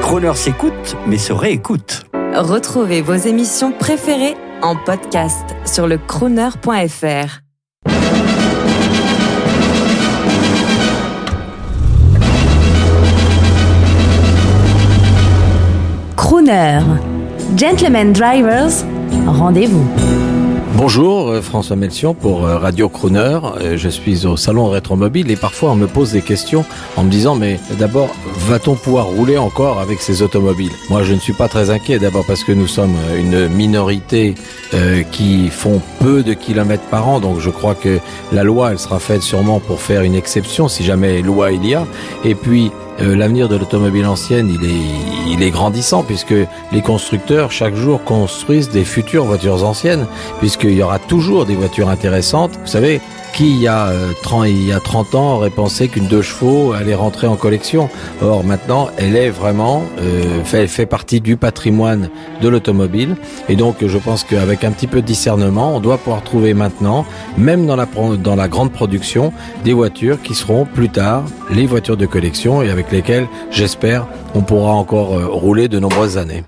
Croner s'écoute, mais se réécoute. Retrouvez vos émissions préférées en podcast sur le crooner.fr. Crooner. Gentlemen Drivers, rendez-vous. Bonjour, euh, François Melchion pour euh, Radio Crooner. Euh, Je suis au salon Rétromobile et parfois on me pose des questions en me disant mais d'abord va-t-on pouvoir rouler encore avec ces automobiles? Moi je ne suis pas très inquiet d'abord parce que nous sommes une minorité qui font peu de kilomètres par an. Donc je crois que la loi elle sera faite sûrement pour faire une exception si jamais loi il y a. Et puis euh, l'avenir de l'automobile ancienne, il est, il est grandissant puisque les constructeurs chaque jour construisent des futures voitures anciennes, puisqu'il y aura toujours des voitures intéressantes. Vous savez, qui il y a, euh, 30, il y a 30 ans aurait pensé qu'une deux chevaux allait rentrer en collection Or maintenant, elle est vraiment euh, fait, fait partie du patrimoine de l'automobile. Et donc, je pense qu'avec un petit peu de discernement, on doit pouvoir trouver maintenant, même dans la, dans la grande production, des voitures qui seront plus tard les voitures de collection et avec lesquelles, j'espère, on pourra encore euh, rouler de nombreuses années.